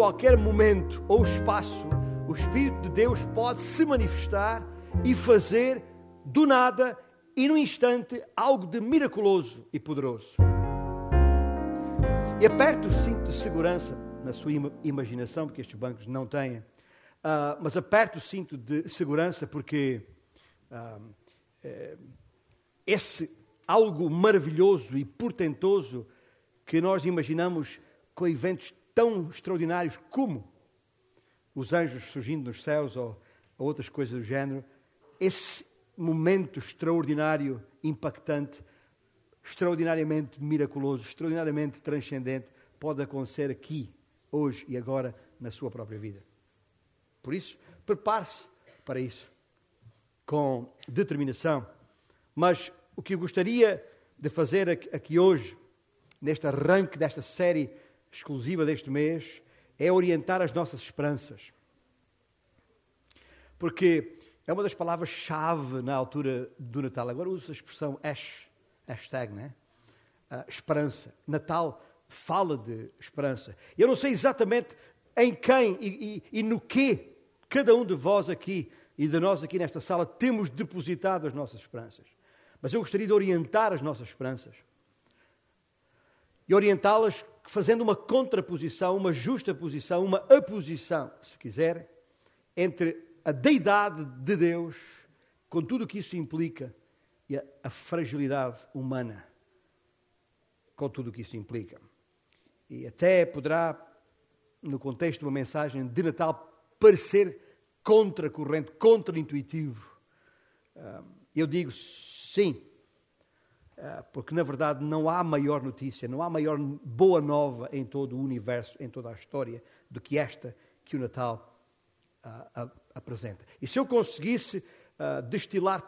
qualquer momento ou espaço, o Espírito de Deus pode se manifestar e fazer do nada e no instante algo de miraculoso e poderoso. E aperte o cinto de segurança na sua imaginação, porque estes bancos não têm, uh, mas aperte o cinto de segurança porque uh, esse algo maravilhoso e portentoso que nós imaginamos com eventos tão extraordinários como os anjos surgindo nos céus ou, ou outras coisas do género, esse momento extraordinário, impactante, extraordinariamente miraculoso, extraordinariamente transcendente, pode acontecer aqui, hoje e agora, na sua própria vida. Por isso, prepare-se para isso, com determinação. Mas o que eu gostaria de fazer aqui hoje, neste arranque desta série exclusiva deste mês, é orientar as nossas esperanças. Porque é uma das palavras-chave na altura do Natal. Agora uso a expressão hash, hashtag, né? Uh, esperança. Natal fala de esperança. Eu não sei exatamente em quem e, e, e no que cada um de vós aqui e de nós aqui nesta sala temos depositado as nossas esperanças. Mas eu gostaria de orientar as nossas esperanças e orientá-las fazendo uma contraposição, uma justa posição, uma aposição, se quiser, entre a deidade de Deus, com tudo o que isso implica, e a, a fragilidade humana, com tudo o que isso implica. E até poderá, no contexto de uma mensagem de Natal, parecer contracorrente, contraintuitivo. Ah, eu digo sim, porque na verdade não há maior notícia, não há maior boa nova em todo o universo, em toda a história, do que esta que o Natal uh, apresenta. E se eu conseguisse uh, destilar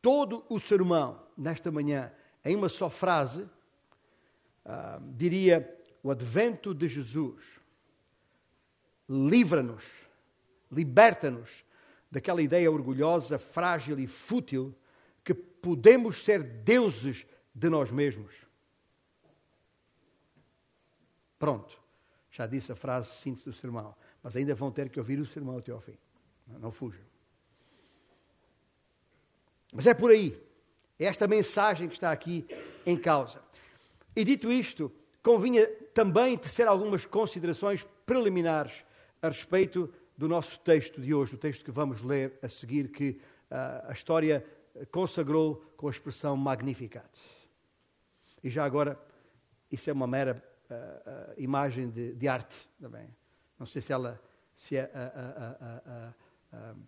todo o sermão nesta manhã em uma só frase, uh, diria: o advento de Jesus livra-nos, liberta-nos daquela ideia orgulhosa, frágil e fútil que podemos ser deuses de nós mesmos. Pronto, já disse a frase síntese do sermão, mas ainda vão ter que ouvir o sermão até ao fim. Não, fujam. Mas é por aí. É esta mensagem que está aqui em causa. E dito isto, convinha também tecer algumas considerações preliminares a respeito do nosso texto de hoje, o texto que vamos ler a seguir, que uh, a história consagrou com a expressão Magnificat. E já agora, isso é uma mera uh, uh, imagem de, de, arte também. Não sei se ela, se é a, a,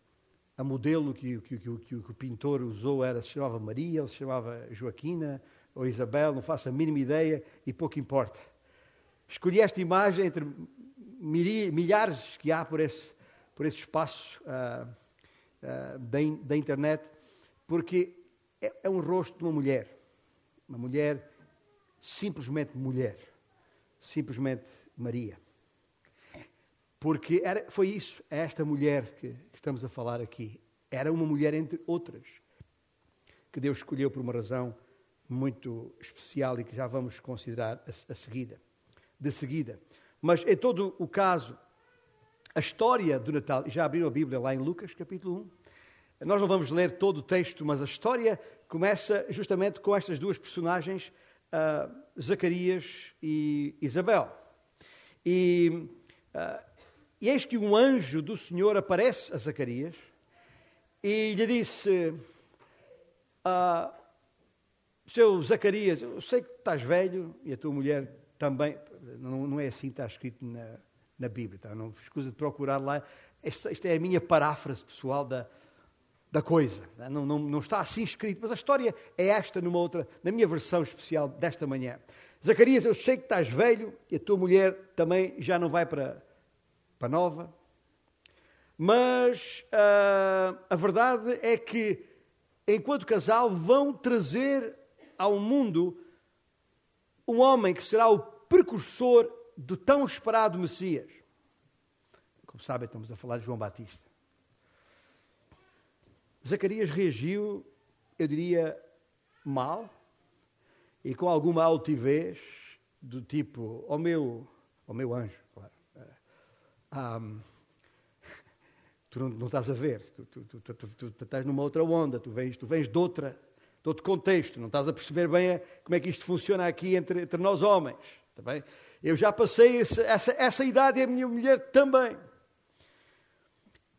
a modelo que, que, que, que, o pintor usou era, se chamava Maria, ou se chamava Joaquina, ou Isabel, não faço a mínima ideia e pouco importa. Escolhi esta imagem entre milhares que há por esse, por esse espaço uh, da, da internet porque é, é um rosto de uma mulher. Uma mulher, simplesmente mulher. Simplesmente Maria. Porque era, foi isso, é esta mulher que, que estamos a falar aqui. Era uma mulher entre outras, que Deus escolheu por uma razão muito especial e que já vamos considerar a, a seguida, de seguida. Mas em todo o caso, a história do Natal, já abriram a Bíblia lá em Lucas, capítulo 1, nós não vamos ler todo o texto, mas a história começa justamente com estas duas personagens, uh, Zacarias e Isabel. E, uh, e eis que um anjo do Senhor aparece a Zacarias e lhe disse: uh, Seu Zacarias, eu sei que estás velho e a tua mulher também. Não, não é assim, está escrito na, na Bíblia, tá? não escusa de procurar lá. Esta, esta é a minha paráfrase pessoal da, da coisa. Não, não, não, está assim escrito, mas a história é esta numa outra, na minha versão especial desta manhã. Zacarias, eu sei que estás velho e a tua mulher também já não vai para, para nova, mas uh, a verdade é que, enquanto casal, vão trazer ao mundo um homem que será o precursor do tão esperado Messias. Como sabem, estamos a falar de João Batista. Zacarias reagiu, eu diria, mal e com alguma altivez, do tipo, ó oh meu, oh meu anjo, claro. um, tu não, não, estás a ver, tu, tu, tu, tu, estás numa outra onda, tu vens, tu vens de, outra, de outro contexto, não estás a perceber bem como é que isto funciona aqui entre, entre nós homens. Tá bem? Eu já passei essa, essa, essa idade e a minha mulher também.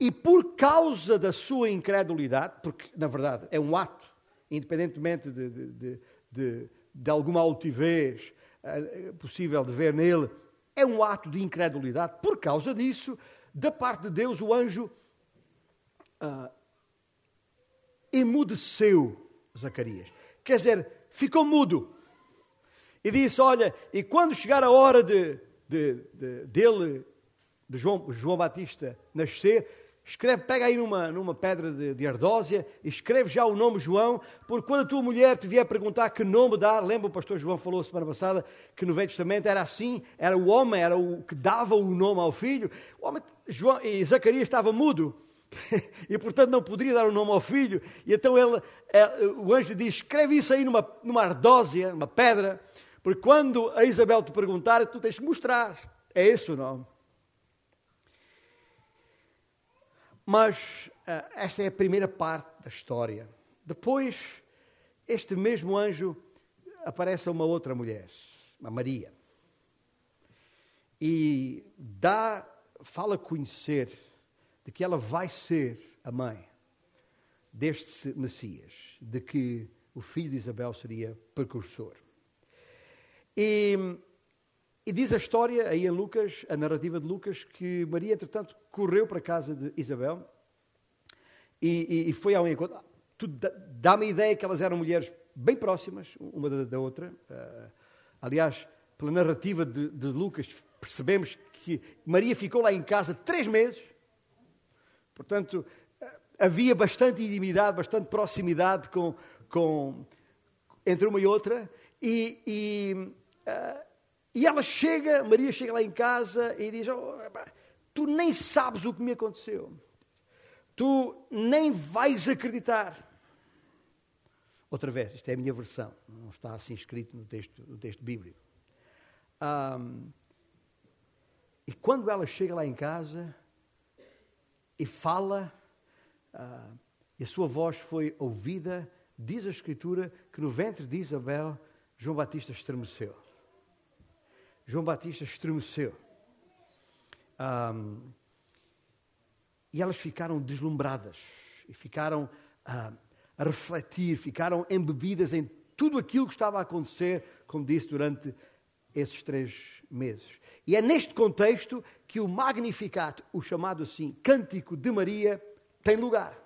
E por causa da sua incredulidade, porque na verdade é um ato, independentemente de, de, de, de alguma altivez uh, possível de ver nele, é um ato de incredulidade. Por causa disso, da parte de Deus, o anjo uh, emudeceu Zacarias. Quer dizer, ficou mudo. E disse: Olha, e quando chegar a hora de dele, de João, João Batista, nascer, Escreve, pega aí numa, numa pedra de, de ardósia escreve já o nome João, porque quando a tua mulher te vier perguntar que nome dar, lembra o pastor João falou semana passada que no Velho Testamento era assim, era o homem, era o que dava o nome ao filho. O homem, João, e Zacarias estava mudo e portanto não poderia dar o nome ao filho. E então ele, é, o anjo diz: escreve isso aí numa, numa ardósia, numa pedra, porque quando a Isabel te perguntar, tu tens que mostrar. É esse o nome. Mas uh, esta é a primeira parte da história. Depois, este mesmo anjo aparece a uma outra mulher, a Maria. E dá, fala conhecer de que ela vai ser a mãe deste Messias, de que o filho de Isabel seria precursor. E e diz a história aí em Lucas, a narrativa de Lucas, que Maria, entretanto, correu para a casa de Isabel e, e, e foi ao encontro. Dá-me a ideia que elas eram mulheres bem próximas, uma da, da outra. Uh, aliás, pela narrativa de, de, Lucas, percebemos que Maria ficou lá em casa três meses. Portanto, uh, havia bastante intimidade, bastante proximidade com, com, entre uma e outra. E, e uh, e ela chega, Maria chega lá em casa e diz: oh, Tu nem sabes o que me aconteceu. Tu nem vais acreditar. Outra vez, isto é a minha versão, não está assim escrito no texto, no texto bíblico. Um, e quando ela chega lá em casa e fala, uh, e a sua voz foi ouvida, diz a Escritura que no ventre de Isabel, João Batista estremeceu. João Batista estremeceu. Um, e elas ficaram deslumbradas e ficaram uh, a refletir, ficaram embebidas em tudo aquilo que estava a acontecer, como disse, durante esses três meses. E é neste contexto que o Magnificat, o chamado assim Cântico de Maria, tem lugar.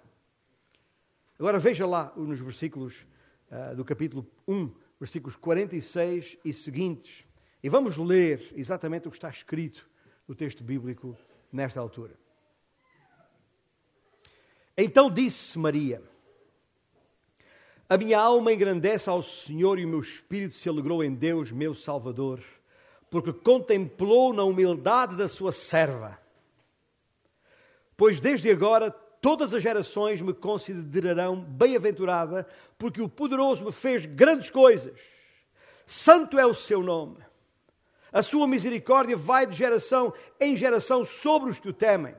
Agora veja lá nos versículos uh, do capítulo 1, versículos 46 e seguintes. E vamos ler exatamente o que está escrito no texto bíblico nesta altura. Então disse Maria: A minha alma engrandece ao Senhor e o meu espírito se alegrou em Deus, meu Salvador, porque contemplou na humildade da sua serva. Pois desde agora todas as gerações me considerarão bem-aventurada, porque o poderoso me fez grandes coisas. Santo é o seu nome. A sua misericórdia vai de geração em geração sobre os que o temem.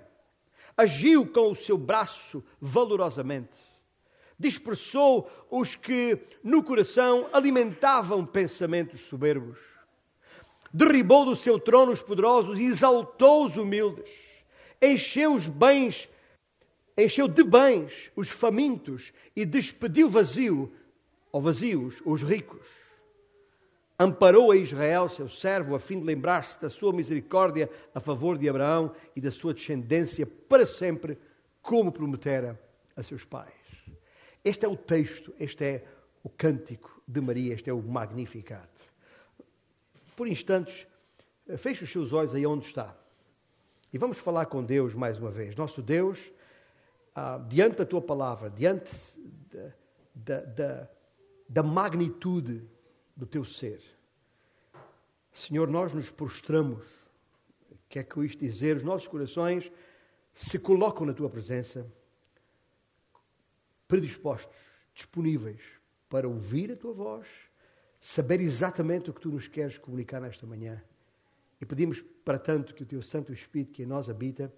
Agiu com o seu braço valorosamente. Dispersou os que no coração alimentavam pensamentos soberbos. Derribou do seu trono os poderosos e exaltou os humildes. Encheu os bens, encheu de bens os famintos e despediu vazio, ou vazios, os ricos amparou a Israel, seu servo, a fim de lembrar-se da sua misericórdia a favor de Abraão e da sua descendência para sempre, como prometera a seus pais. Este é o texto, este é o cântico de Maria, este é o Magnificat. Por instantes, feche os seus olhos aí onde está. E vamos falar com Deus mais uma vez. Nosso Deus, ah, diante da tua palavra, diante da, da, da, da magnitude do teu ser. Senhor, nós nos prostramos, quer com isto dizer, os nossos corações se colocam na tua presença, predispostos, disponíveis para ouvir a tua voz, saber exatamente o que tu nos queres comunicar nesta manhã E pedimos para tanto que o teu Santo Espírito que em nós habita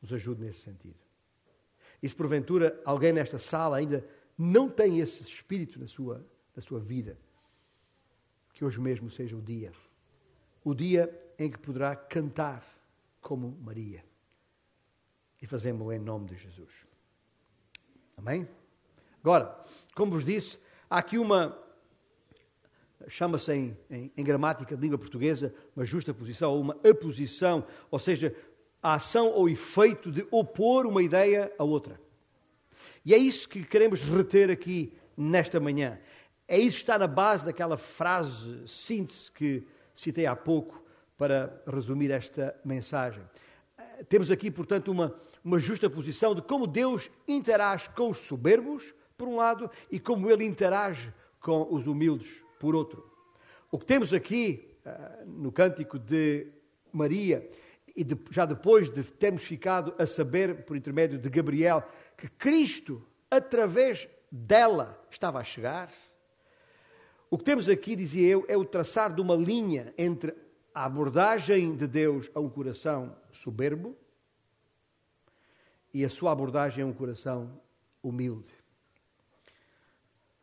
nos ajude nesse sentido. E se porventura alguém nesta sala ainda não tem esse espírito na sua, na sua vida, que hoje mesmo seja o dia. O dia em que poderá cantar como Maria. E fazemos-lo em nome de Jesus. Amém? Agora, como vos disse, há aqui uma, chama-se em, em, em, gramática de língua portuguesa, uma justa posição ou uma aposição, ou seja, a ação ou efeito de opor uma ideia a outra. E é isso que queremos reter aqui nesta manhã. É isso que está na base daquela frase síntese que citei há pouco para resumir esta mensagem. Eh, temos aqui, portanto, uma, uma justa posição de como Deus interage com os soberbos, por um lado, e como Ele interage com os humildes, por outro. O que temos aqui uh, no cântico de Maria, e de, já depois de termos ficado a saber, por intermédio de Gabriel, que Cristo, através dela, estava a chegar, o que temos aqui, dizia eu, é o traçar de uma linha entre a abordagem de Deus a um coração soberbo e a sua abordagem a um coração humilde.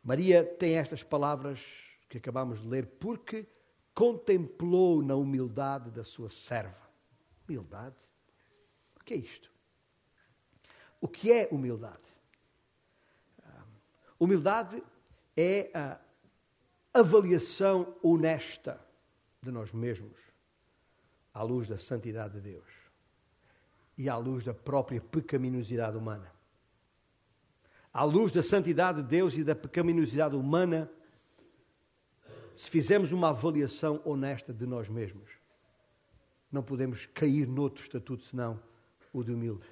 Maria tem estas palavras que acabamos de ler porque contemplou na humildade da sua serva. Humildade? O que é isto? O que é humildade? Ah, humildade é a avaliação honesta de nós mesmos à luz da santidade de Deus e à luz da própria pecaminosidade humana. À luz da santidade de Deus e da pecaminosidade humana, se fizermos uma avaliação honesta de nós mesmos, não podemos cair noutro estatuto senão o de humilde.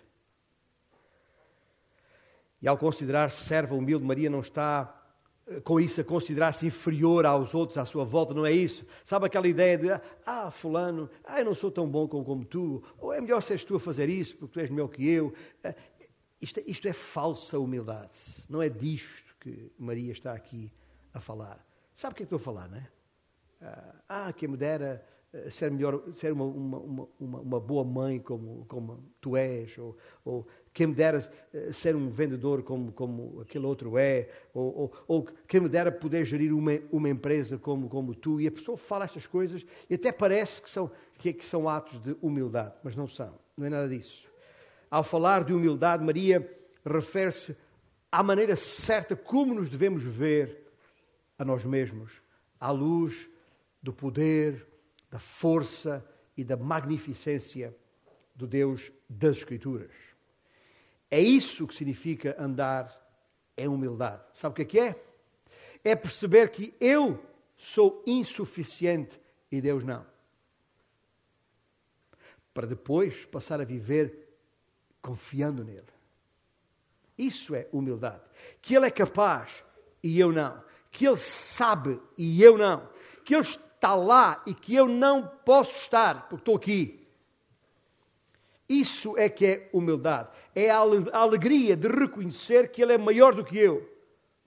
E ao considerar serva humilde, Maria não está com isso a considerar-se inferior aos outros à sua volta, não é isso? Sabe aquela ideia de, ah, fulano, ah, eu não sou tão bom como, como tu, ou é melhor seres tu a fazer isso porque tu és melhor que eu. Ah, isto, isto é falsa humildade, não é disto que Maria está aqui a falar. Sabe o que é que estou a falar, não é? Ah, quem me dera eh, ser melhor, ser uma, uma, uma, uma, boa mãe como, como tu és, ou, ou quem me dera eh, ser um vendedor como, como aquele outro é, ou, ou, ou quem me dera poder gerir uma, uma empresa como, como tu. E a pessoa fala estas coisas e até parece que são, que, que são atos de humildade, mas não são, não é nada disso. Ao falar de humildade, Maria refere-se à maneira certa como nos devemos ver a nós mesmos, à luz do poder, da força e da magnificência do Deus das Escrituras. É isso que significa andar em humildade. Sabe o que é que é? É perceber que eu sou insuficiente e Deus não. Para depois passar a viver confiando nele. Isso é humildade. Que Ele é capaz e eu não. Que Ele sabe e eu não. Que Ele está lá e que eu não posso estar, porque estou aqui. Isso é que é humildade. É a alegria de reconhecer que Ele é maior do que eu,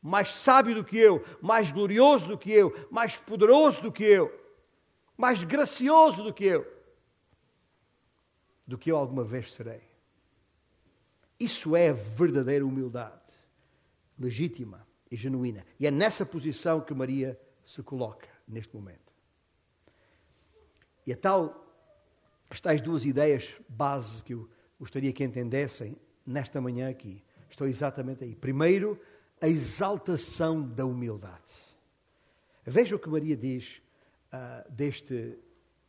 mais sábio do que eu, mais glorioso do que eu, mais poderoso do que eu, mais gracioso do que eu, do que eu alguma vez serei. Isso é verdadeira humildade, legítima e genuína. E é nessa posição que Maria se coloca neste momento. E a tal, as tais duas ideias base que eu gostaria que entendessem nesta manhã aqui, estão exatamente aí. Primeiro, a exaltação da humildade. Veja o que Maria diz uh, deste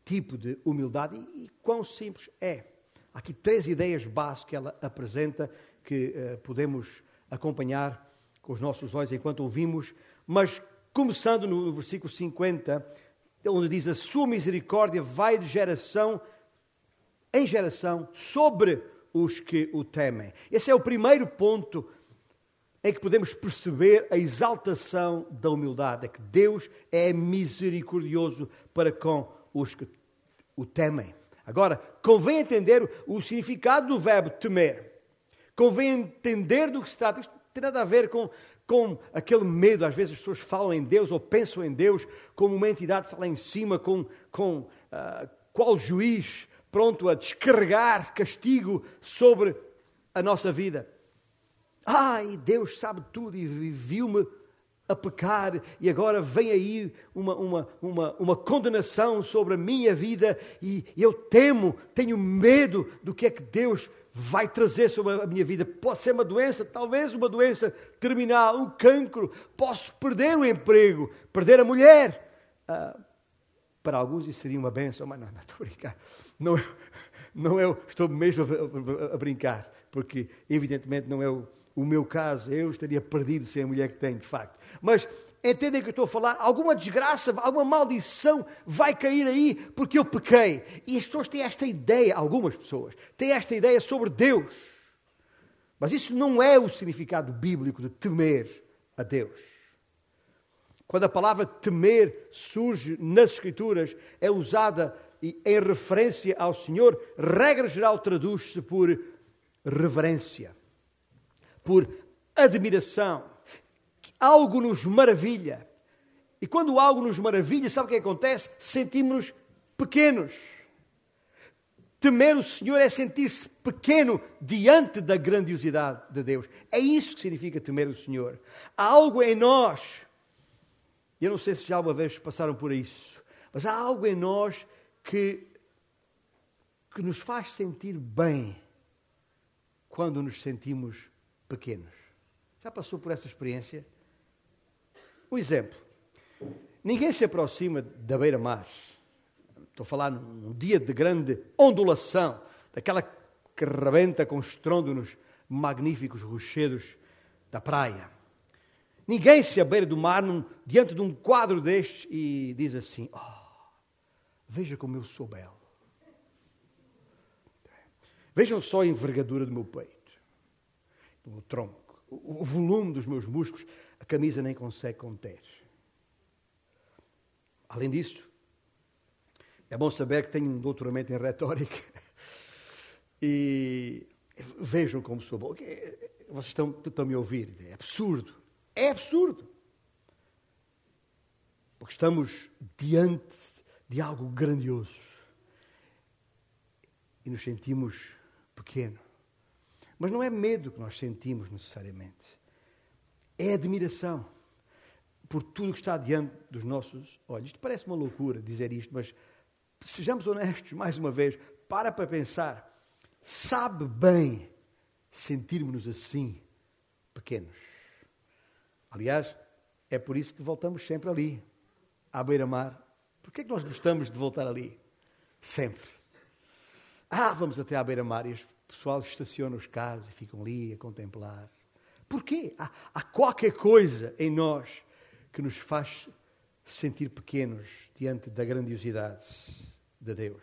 tipo de humildade e, e, quão simples é. Há aqui três ideias básicas que ela apresenta que uh, podemos acompanhar com os nossos olhos enquanto ouvimos, mas começando no, no versículo 50, onde diz: A sua misericórdia vai de geração em geração sobre os que o temem. Esse é o primeiro ponto em que podemos perceber a exaltação da humildade, é que Deus é misericordioso para com os que o temem. Agora, convém entender o significado do verbo temer. Convém entender do que se trata. Isto tem nada a ver com com aquele medo. Às vezes as pessoas falam em Deus ou pensam em Deus como uma entidade lá em cima, com, com uh, qual juiz pronto a descarregar castigo sobre a nossa vida. Ai, Deus sabe tudo e viu-me a pecar e agora vem aí uma, uma, uma, uma condenação sobre a minha vida e eu temo, tenho medo do que é que Deus vai trazer sobre a minha vida. Pode ser uma doença, talvez uma doença terminal, um cancro, posso perder o emprego, perder a mulher. Ah, para alguns isso seria uma benção, mas não, estou a brincar. Não, não eu estou mesmo a, a, a brincar, porque evidentemente não é o o meu caso, eu estaria perdido sem a mulher que tenho, de facto. Mas entendem que eu estou a falar? Alguma desgraça, alguma maldição vai cair aí porque eu pequei. E as pessoas têm esta ideia, algumas pessoas, têm esta ideia sobre Deus. Mas isso não é o significado bíblico de temer a Deus. Quando a palavra temer surge nas Escrituras, é usada em referência ao Senhor, regra geral traduz-se por reverência por admiração. Algo nos maravilha. E quando algo nos maravilha, sabe o que acontece? Sentimos-nos pequenos. Temer o Senhor é sentir-se pequeno diante da grandiosidade de Deus. É isso que significa temer o Senhor. Há algo em nós, eu não sei se já uma vez passaram por isso, mas há algo em nós que, que nos faz sentir bem quando nos sentimos pequenos. Já passou por essa experiência? Um exemplo. Ninguém se aproxima da beira-mar. Estou a falar num dia de grande ondulação, daquela que rebenta com estrondo nos magníficos rochedos da praia. Ninguém se abeira do mar num, diante de um quadro destes e diz assim: oh, Veja como eu sou belo. Vejam só a envergadura do meu peito o tronco, o volume dos meus músculos, a camisa nem consegue conter. Além disso, é bom saber que tenho um doutoramento em retórica e vejam como sou bom. Vocês estão, estão me ouvir, é absurdo. É absurdo. Porque estamos diante de algo grandioso e nos sentimos pequenos. Mas não é medo que nós sentimos necessariamente. É admiração por tudo que está diante dos nossos olhos. Isto parece uma loucura dizer isto, mas sejamos honestos mais uma vez. Para para pensar. Sabe bem sentirmos-nos assim, pequenos. Aliás, é por isso que voltamos sempre ali, à beira-mar. Por que é que nós gostamos de voltar ali? Sempre. Ah, vamos até à beira-mar e as pessoal estaciona os carros e ficam ali a contemplar. Porquê? Há, há qualquer coisa em nós que nos faz sentir pequenos diante da grandiosidade de Deus.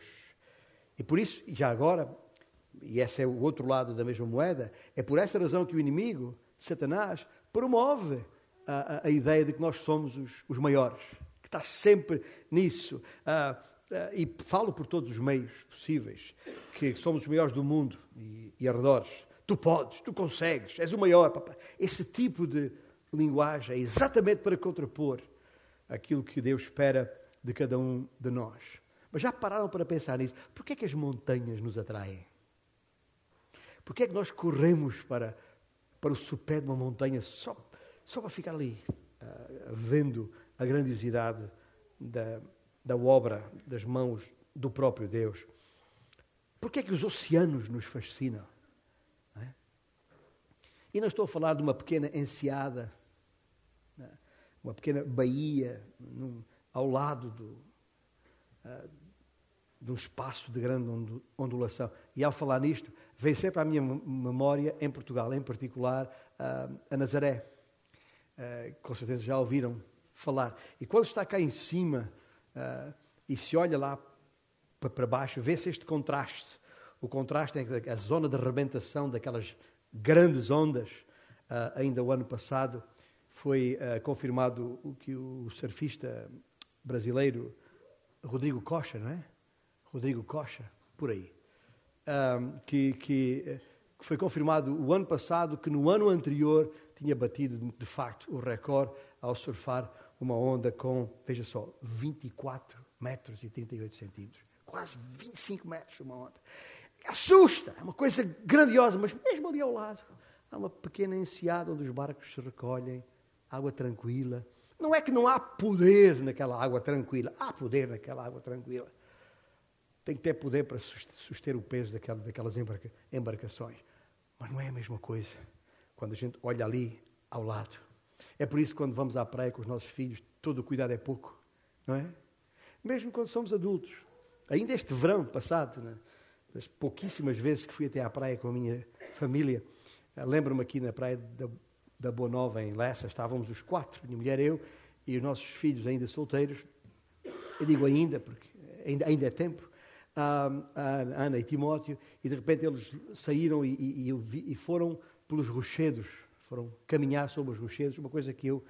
E por isso, já agora, e esse é o outro lado da mesma moeda, é por essa razão que o inimigo, Satanás, promove a, a, a ideia de que nós somos os, os maiores, que está sempre nisso. Uh, uh, e falo por todos os meios possíveis que somos os maiores do mundo e, e arredores. Tu podes, tu consegues, és o maior. Papai. Esse tipo de linguagem é exatamente para contrapor aquilo que Deus espera de cada um de nós. Mas já pararam para pensar nisso? Porquê é que as montanhas nos atraem? Porquê é que nós corremos para, para o sopé de uma montanha só, só para ficar ali, uh, vendo a grandiosidade da, da obra das mãos do próprio Deus? Por que é que os oceanos nos fascinam? Não é? E não estou a falar de uma pequena enseada, é? uma pequena baía num, ao lado do, uh, de um espaço de grande ondulação. E ao falar nisto, vem sempre à minha memória, em Portugal, em particular, uh, a Nazaré. Uh, com certeza já ouviram falar. E quando está cá em cima e se olha lá para baixo, vê-se este contraste. O contraste é a zona de arrebentação daquelas grandes ondas. Uh, ainda o ano passado foi uh, confirmado o que o surfista brasileiro Rodrigo Cocha, não é? Rodrigo Cocha, por aí, uh, que, que, que foi confirmado o ano passado que no ano anterior tinha batido de facto o recorde ao surfar uma onda com, veja só, 24 metros e 38 centímetros quase 25 metros uma onda. Assusta, é uma coisa grandiosa, mas mesmo ali ao lado há uma pequena enseada onde os barcos se recolhem, água tranquila. Não é que não há poder naquela água tranquila, há poder naquela água tranquila. Tem que ter poder para suster o peso daquelas embarcações. Mas não é a mesma coisa quando a gente olha ali ao lado. É por isso que quando vamos à praia com os nossos filhos, todo o cuidado é pouco, não é? Mesmo quando somos adultos. Ainda este verão passado, né, das pouquíssimas vezes que fui até à praia com a minha família, eh, lembro-me aqui na praia da, da Boa Nova, em Lessa, estávamos os quatro, minha mulher, eu e os nossos filhos ainda solteiros. Eu digo ainda, porque ainda, ainda é tempo. A, Ana e Timóteo, e de repente eles saíram e, e, e foram pelos rochedos, foram caminhar sobre os rochedos, uma coisa que eu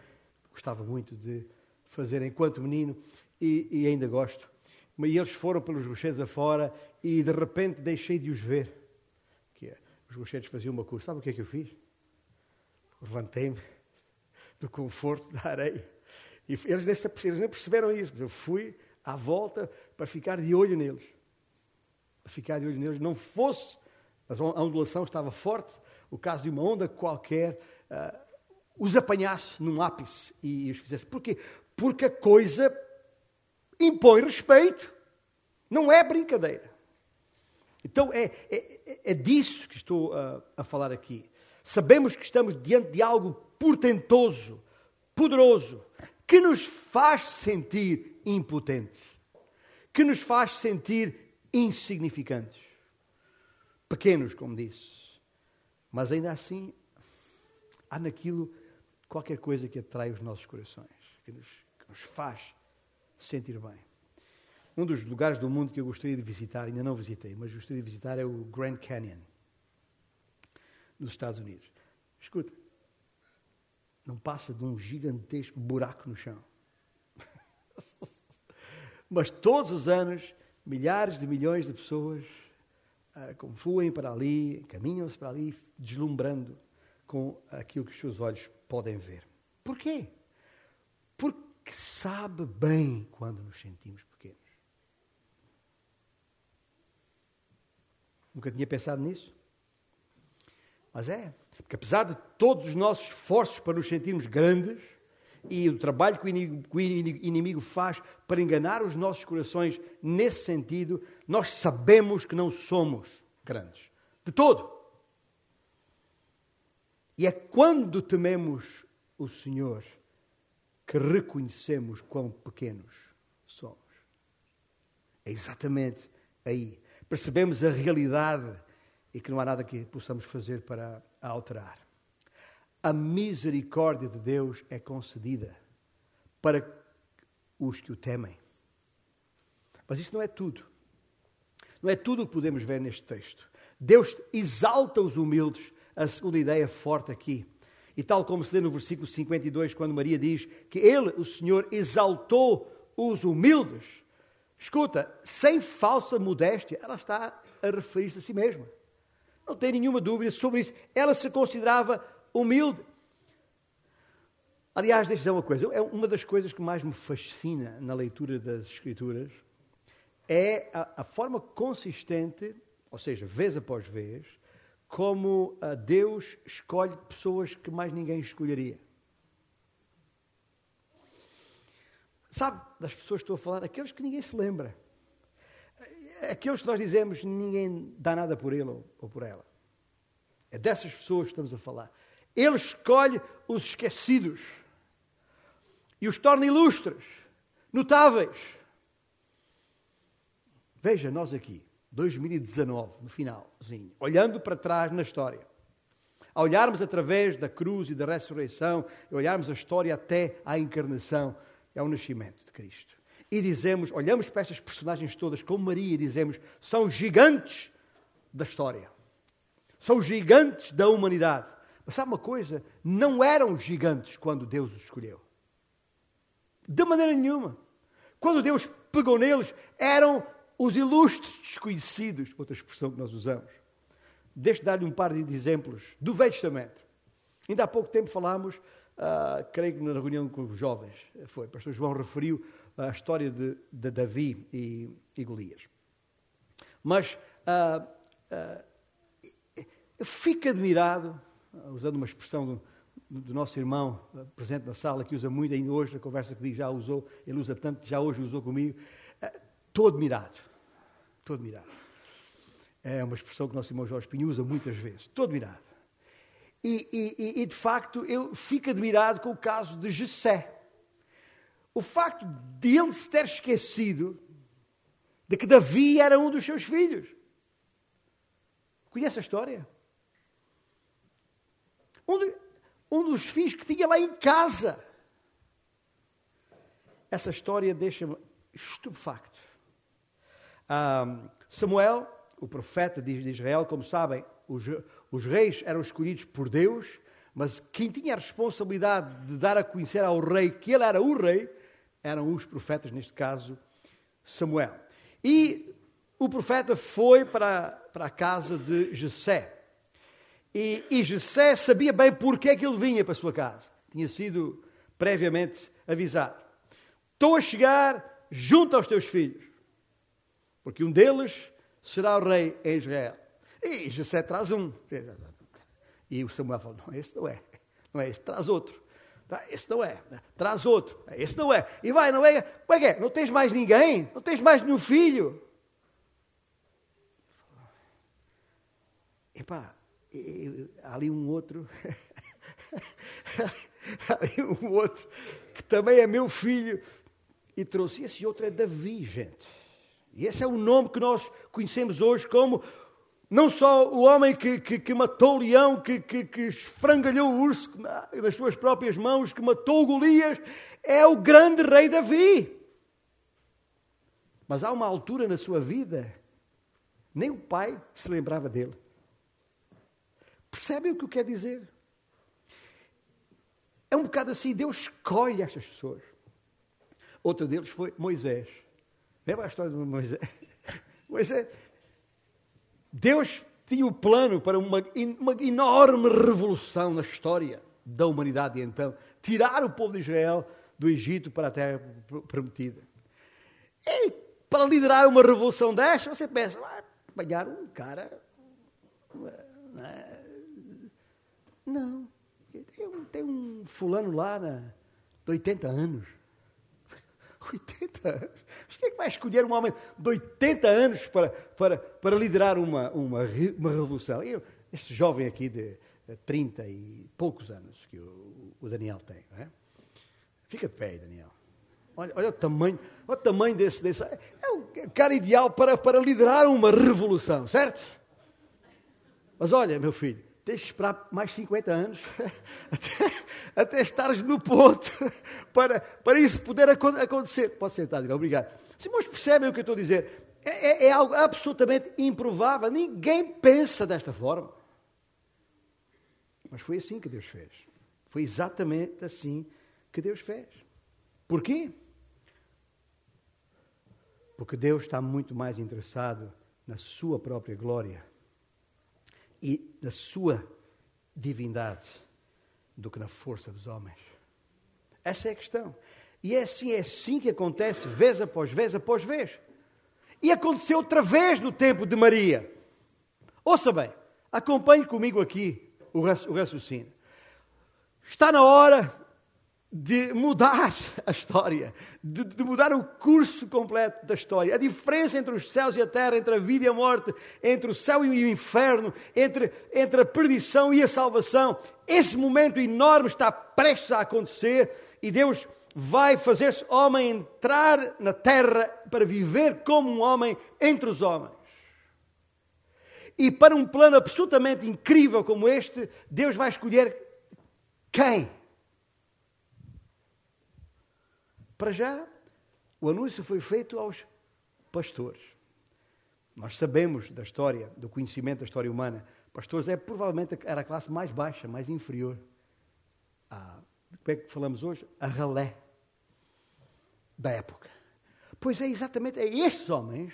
gostava muito de fazer enquanto menino e, e ainda gosto. Mas eles foram pelos rochedos afora e de repente deixei de os ver. Que é, os rochedos faziam uma curva. Sabe o que é que eu fiz? Levantei-me do conforto da areia. E eles nem perceberam isso, mas eu fui à volta para ficar de olho neles. Para ficar de olho neles. Não fosse, a ondulação estava forte, o caso de uma onda qualquer uh, os apanhasse num ápice e os fizesse. Porquê? Porque a coisa impõe respeito. Não é brincadeira. Então é, é, é disso que estou a, a falar aqui. Sabemos que estamos diante de algo portentoso, poderoso, que nos faz sentir impotentes, que nos faz sentir insignificantes, pequenos, como disse. Mas ainda assim, há naquilo qualquer coisa que atrai os nossos corações, que nos, que nos faz sentir bem. Um dos lugares do mundo que eu gostaria de visitar, ainda não visitei, mas gostaria de visitar é o Grand Canyon, nos Estados Unidos. Escuta, não passa de um gigantesco buraco no chão. mas todos os anos, milhares de milhões de pessoas uh, confluem para ali, caminham-se para ali, deslumbrando com aquilo que os seus olhos podem ver. Porquê? Porque sabe bem quando nos sentimos pequenos. Nunca tinha pensado nisso? Mas é, porque apesar de todos os nossos esforços para nos sentirmos grandes e o trabalho que o inimigo, que o inimigo faz para enganar os nossos corações nesse sentido, nós sabemos que não somos grandes. De todo. E é quando tememos o Senhor que reconhecemos quão pequenos somos. É exatamente aí percebemos a realidade e que não há nada que possamos fazer para a alterar. A misericórdia de Deus é concedida para os que o temem. Mas isso não é tudo. Não é tudo o que podemos ver neste texto. Deus exalta os humildes, a segunda ideia forte aqui. E tal como se lê no versículo 52, quando Maria diz que Ele, o Senhor, exaltou os humildes, Escuta, sem falsa modéstia, ela está a referir-se a si mesma. Não tem nenhuma dúvida sobre isso. Ela se considerava humilde. Aliás, deixa-me dizer uma coisa. É uma das coisas que mais me fascina na leitura das Escrituras é a, a forma consistente, ou seja, vez após vez, como ah, Deus escolhe pessoas que mais ninguém escolheria. Sabe das pessoas que estou a falar? Aqueles que ninguém se lembra. Aqueles que nós dizemos ninguém dá nada por ele ou por ela. É dessas pessoas que estamos a falar. Ele escolhe os esquecidos e os torna ilustres, notáveis. Veja, nós aqui, 2019, no finalzinho, olhando para trás na história, a olharmos através da cruz e da ressurreição, e olharmos a história até à encarnação, é o nascimento de Cristo. E dizemos, olhamos para estas personagens todas como Maria e dizemos, são gigantes da história. São gigantes da humanidade. Mas sabe uma coisa? Não eram gigantes quando Deus os escolheu. De maneira nenhuma. Quando Deus pegou neles, eram os ilustres desconhecidos, outra expressão que nós usamos. Deixe dar-lhe um par de exemplos do Velho Testamento. Ainda há pouco tempo falámos Uh, creio que na reunião com os jovens foi. O pastor João referiu a história de, de Davi e, e Golias. Mas uh, uh, eu fico admirado, usando uma expressão do, do, nosso irmão presente na sala, que usa muito ainda hoje, na conversa comigo já usou, ele usa tanto, já hoje usou comigo. Estou admirado. Estou admirado. É uma expressão que o nosso irmão Jorge Pinho usa muitas vezes. Estou admirado. E, e, e, de facto, eu fico admirado com o caso de Jessé. O facto de ele se ter esquecido de que Davi era um dos seus filhos. Conhece a história? Um, de, um dos filhos que tinha lá em casa. Essa história deixa-me estupefacto. Um, Samuel, o profeta de Israel, como sabem, os, os reis eram escolhidos por Deus, mas quem tinha a responsabilidade de dar a conhecer ao rei que ele era o rei eram os profetas, neste caso Samuel. E o profeta foi para, para a casa de Jessé. E, e Jessé sabia bem porque é que ele vinha para a sua casa. Tinha sido previamente avisado. Estou a chegar junto aos teus filhos, porque um deles será o rei em Israel. E Jessé traz um. E o Samuel falou: Não, esse não é. Não é esse, traz outro. Tá, esse não é. Traz outro. Esse não é. E vai, não é? Como é que é? Não tens mais ninguém? Não tens mais nenhum filho? Epá, há ali um outro. há ali um outro que também é meu filho. E trouxe. Esse outro é Davi, gente. E esse é o nome que nós conhecemos hoje como não só o homem que, que, que matou o leão, que, que, que esfrangalhou o urso das suas próprias mãos, que matou Golias, é o grande rei Davi. Mas há uma altura na sua vida, nem o pai se lembrava dele. Percebem o que eu quero dizer? É um bocado assim, Deus escolhe estas pessoas. Outro deles foi Moisés. Lembra a história de Moisés? Moisés Deus tinha o plano para uma, uma enorme revolução na história da humanidade então, tirar o povo de Israel do Egito para a terra prometida. E para liderar uma revolução desta, você pensa, vai apanhar um cara. Não. Tem um, tem um fulano lá na, de 80 anos. 80 anos. Quem é que vai escolher um homem de 80 anos para, para, para liderar uma, uma, uma revolução? Eu, este jovem aqui de 30 e poucos anos que o, o Daniel tem, é? Fica de pé aí, Daniel. Olha, olha, o tamanho, olha o tamanho desse, desse. É o cara ideal para, para liderar uma revolução, certo? Mas olha, meu filho, tens de esperar mais 50 anos até, até estares no ponto para, para isso poder acontecer. Pode sentar, diga obrigado. Se irmãos percebem o que eu estou a dizer, é, é, é algo absolutamente improvável. Ninguém pensa desta forma. Mas foi assim que Deus fez. Foi exatamente assim que Deus fez. Porquê? Porque Deus está muito mais interessado na sua própria glória e na sua divindade do que na força dos homens. Essa é a questão. E é assim, é assim que acontece, vez após vez após vez. E aconteceu outra vez no tempo de Maria. Ouça bem, acompanhe comigo aqui o raciocínio. Está na hora de mudar a história, de, de, mudar o curso completo da história. A diferença entre os céus e a terra, entre a vida e a morte, entre o céu e o inferno, entre, entre a perdição e a salvação. Esse momento enorme está prestes a acontecer e Deus vai fazer-se homem entrar na terra para viver como um homem entre os homens. E para um plano absolutamente incrível como este, Deus vai escolher quem? Para já, o anúncio foi feito aos pastores. Nós sabemos da história, do conhecimento da história humana. Pastores é provavelmente era a classe mais baixa, mais inferior. A, como é que falamos hoje? A ralé da época. Pois é exatamente é estes homens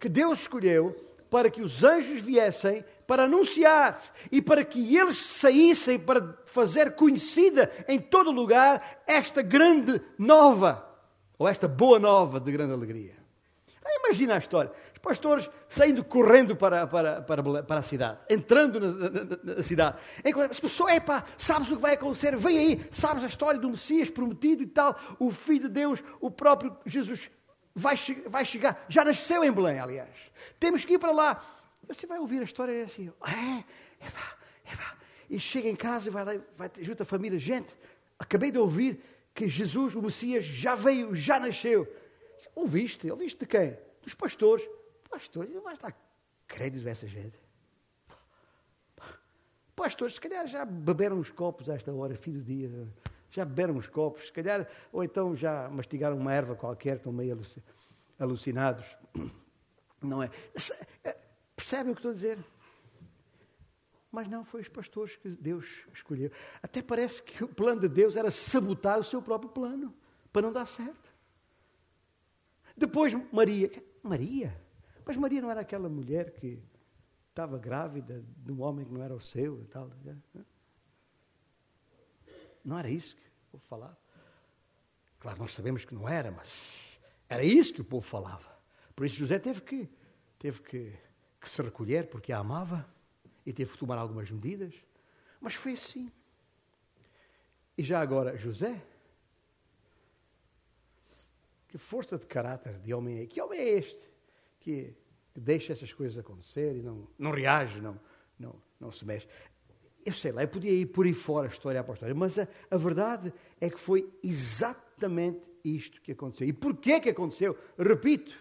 que Deus escolheu para que os anjos viessem para anunciar e para que eles saíssem para fazer conhecida em todo lugar esta grande nova, ou esta boa nova de grande alegria. Imagina a história. Os pastores saindo correndo para, para, para, para a cidade, entrando na, na, na cidade. As pessoas, epá, sabes o que vai acontecer? Vem aí, sabes a história do Messias prometido e tal. O Filho de Deus, o próprio Jesus, vai, vai chegar. Já nasceu em Belém, aliás. Temos que ir para lá. Você vai ouvir a história é assim, é, epá, epá. E chega em casa e vai lá, vai junto a família, gente, acabei de ouvir que Jesus, o Messias, já veio, já nasceu. Ouviste? Ouviste de quem? Dos pastores. Pastores, não vais dar crédito essa gente. Pastores, se calhar já beberam uns copos a esta hora, fim do dia. Já beberam uns copos, se calhar, ou então já mastigaram uma erva qualquer, estão meio alucinados. Não é? é? Percebem o que estou a dizer? Mas não, foi os pastores que Deus escolheu. Até parece que o plano de Deus era sabotar o seu próprio plano, para não dar certo. Depois Maria. Maria? Mas Maria não era aquela mulher que estava grávida de um homem que não era o seu e tal. Né? Não era isso que o povo falava. Claro, nós sabemos que não era, mas era isso que o povo falava. Por isso José teve que, teve que, que se recolher, porque a amava, e teve que tomar algumas medidas. Mas foi assim. E já agora, José que força de caráter de homem é? Que homem é este que, que deixa essas coisas acontecer e não, não reage, não, não, não se mexe? Eu sei lá, eu podia ir por aí fora, história após história, mas a, a verdade é que foi exatamente isto que aconteceu. E porquê que aconteceu? Repito,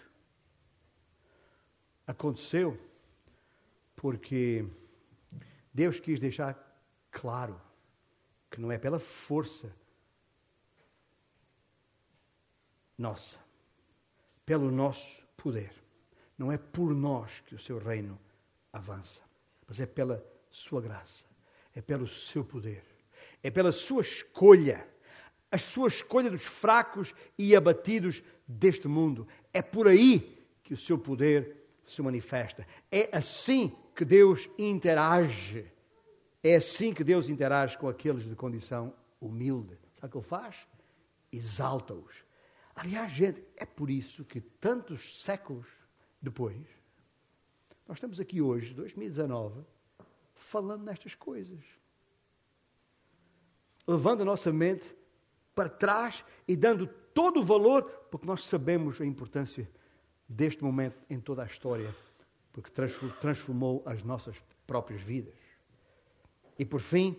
aconteceu porque Deus quis deixar claro que não é pela força nossa, pelo nosso poder. Não é por nós que o seu reino avança, mas é pela sua graça, é pelo seu poder, é pela sua escolha, a sua escolha dos fracos e abatidos deste mundo. É por aí que o seu poder se manifesta. É assim que Deus interage. É assim que Deus interage com aqueles de condição humilde. Sabe o que Ele faz? Exalta-os Aliás, gente, é por isso que tantos séculos depois, nós estamos aqui hoje, 2019, falando nestas coisas. Levando a nossa mente para trás e dando todo o valor, porque nós sabemos a importância deste momento em toda a história, porque transformou as nossas próprias vidas. E por fim,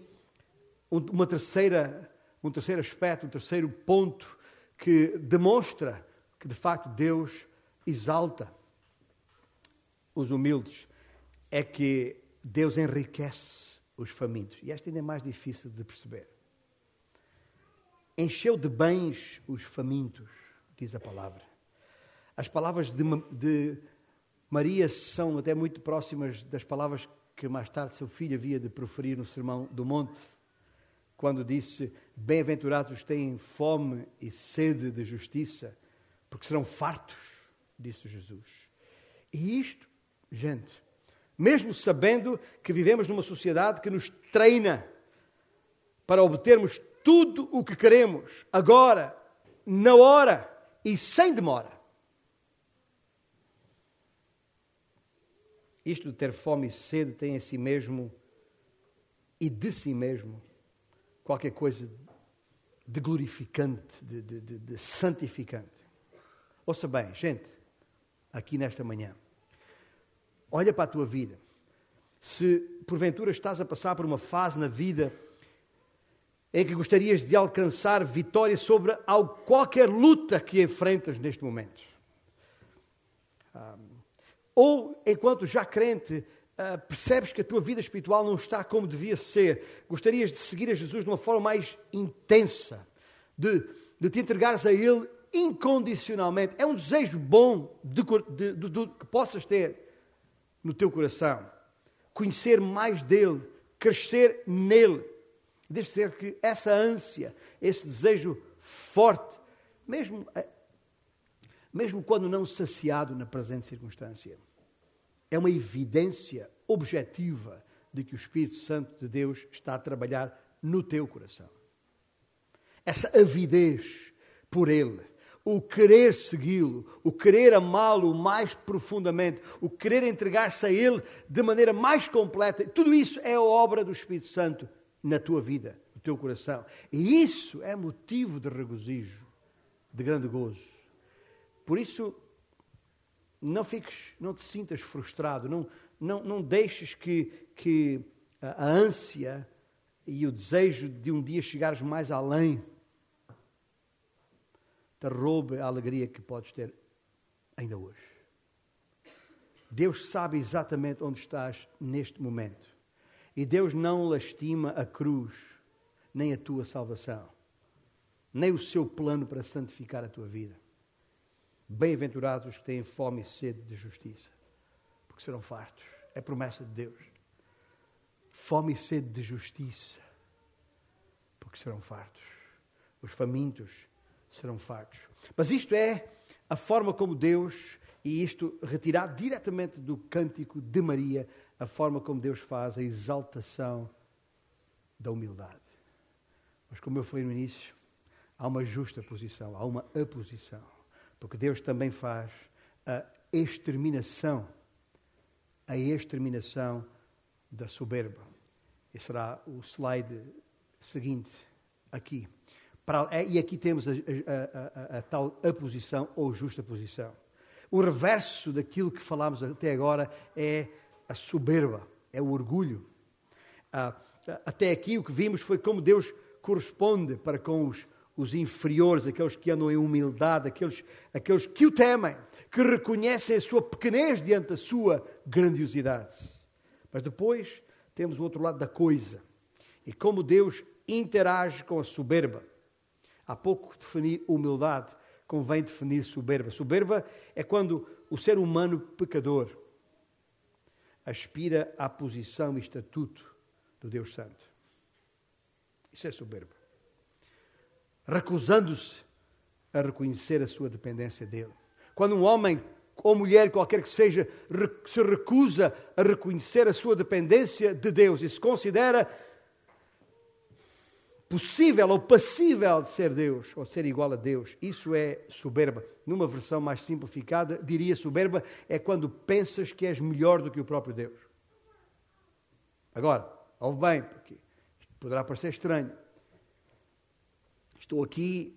uma terceira, um terceiro aspecto, um terceiro ponto que demonstra que de facto Deus exalta os humildes é que Deus enriquece os famintos. E esta ainda é mais difícil de perceber. Encheu de bens os famintos, diz a palavra. As palavras de, de Maria são até muito próximas das palavras que mais tarde seu filho havia de proferir no Sermão do Monte quando disse: Bem-aventurados têm fome e sede de justiça, porque serão fartos, disse Jesus. E isto, gente, mesmo sabendo que vivemos numa sociedade que nos treina para obtermos tudo o que queremos, agora, na hora e sem demora. Isto de ter fome e sede tem em si mesmo e de si mesmo qualquer coisa de glorificante, de, de, de, de santificante. Ouça bem, gente, aqui nesta manhã, olha para a tua vida. Se porventura estás a passar por uma fase na vida em que gostarias de alcançar vitória sobre qualquer luta que enfrentas neste momento. Ah, ou, enquanto já crente, uh, percebes que a tua vida espiritual não está como devia ser, gostarias de seguir a Jesus de uma forma mais intensa, de, de te entregares a Ele incondicionalmente. É um desejo bom de, de, de, que possas ter no teu coração. Conhecer mais dele, crescer nele. Deve ser que essa ânsia, esse desejo forte, mesmo, eh, mesmo quando não saciado na presente circunstância, é uma evidência objetiva de que o Espírito Santo de Deus está a trabalhar no teu coração. Essa avidez por Ele, o querer segui-lo, o querer amá-lo mais profundamente, o querer entregar-se a Ele de maneira mais completa, tudo isso é a obra do Espírito Santo na tua vida, no teu coração. E isso é motivo de regozijo, de grande gozo. Por isso, não fiques, não te sintas frustrado, não, não, não deixes que, que a ânsia e o desejo de um dia chegares mais além te roube a alegria que podes ter ainda hoje. Deus sabe exatamente onde estás neste momento. E Deus não lastima a cruz, nem a tua salvação, nem o seu plano para santificar a tua vida. Bem-aventurados os que têm fome e sede de justiça, porque serão fartos. É promessa de Deus. Fome e sede de justiça, porque serão fartos. Os famintos serão fartos. Mas isto é a forma como Deus, e isto retirado diretamente do cântico de Maria, a forma como Deus faz a exaltação da humildade. Mas como eu falei no início, há uma justa posição, há uma aposição. Porque Deus também faz a exterminação, a exterminação da soberba. E será o slide seguinte aqui. Para, é, e aqui temos a, a, a, a, tal aposição ou justa posição. O reverso daquilo que falámos até agora é a soberba, é o orgulho. Ah, até aqui o que vimos foi como Deus corresponde para com os, os inferiores, aqueles que andam em humildade, aqueles, aqueles que o temem, que reconhecem a sua pequenez diante da sua grandiosidade. Mas depois temos o outro lado da coisa. E como Deus interage com a soberba. Há pouco defini humildade, convém definir soberba. Soberba é quando o ser humano pecador aspira à posição e estatuto do Deus Santo. Isso é soberba. Recusando-se a reconhecer a sua dependência dele. Quando um homem ou mulher, qualquer que seja, se recusa a reconhecer a sua dependência de Deus e se considera possível ou passível de ser Deus, ou de ser igual a Deus. Isso é soberba. Numa versão mais simplificada, diria soberba é quando pensas que és melhor do que o próprio Deus. Agora, ouve bem, porque poderá parecer estranho. Estou aqui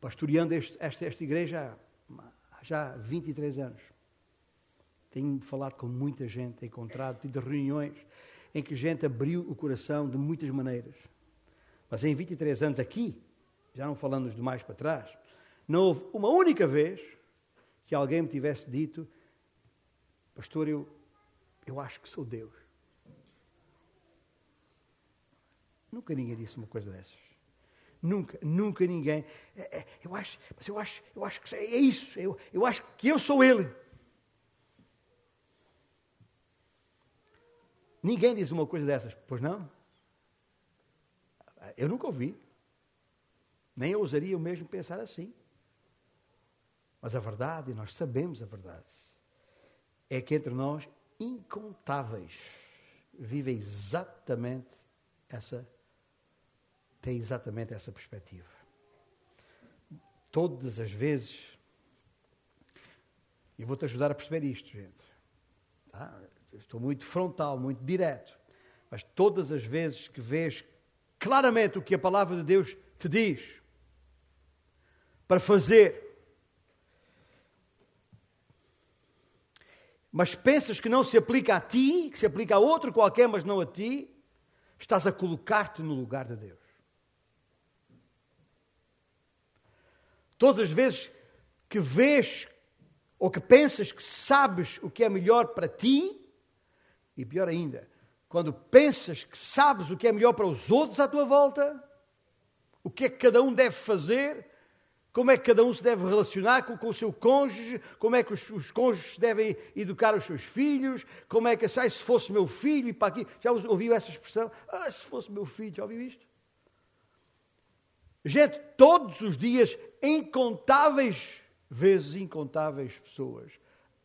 pastoreando este, esta, esta igreja há já 23 anos. Tenho falado com muita gente, encontrado, tido reuniões em que gente abriu o coração de muitas maneiras. Mas em 23 anos aqui, já não falando de mais para trás, não houve uma única vez que alguém me tivesse dito, pastor, eu, eu acho que sou Deus. Nunca ninguém disse uma coisa dessas. Nunca, nunca ninguém. É, é, eu acho, mas eu acho, eu acho que é isso. Eu, eu acho que eu sou Ele. Ninguém diz uma coisa dessas, pois não? Eu nunca ouvi. Nem ousaria eu mesmo pensar assim. Mas a verdade, e nós sabemos a verdade, é que entre nós, incontáveis, vivem exatamente essa, têm exatamente essa perspectiva. Todas as vezes, e vou-te ajudar a perceber isto, gente. Tá? Estou muito frontal, muito direto. Mas todas as vezes que vês claramente o que a palavra de Deus te diz para fazer. Mas pensas que não se aplica a ti, que se aplica a outro qualquer, mas não a ti, estás a colocar-te no lugar de Deus. Todas as vezes que vês ou que pensas que sabes o que é melhor para ti, e pior ainda, quando pensas que sabes o que é melhor para os outros à tua volta, o que é que cada um deve fazer, como é que cada um se deve relacionar com, com o seu cônjuge, como é que os, os, cônjuges devem educar os seus filhos, como é que se fosse meu filho e para aqui. Já ouviu essa expressão? Ah, se fosse meu filho, já ouviu isto? Gente, todos os dias, incontáveis vezes, incontáveis pessoas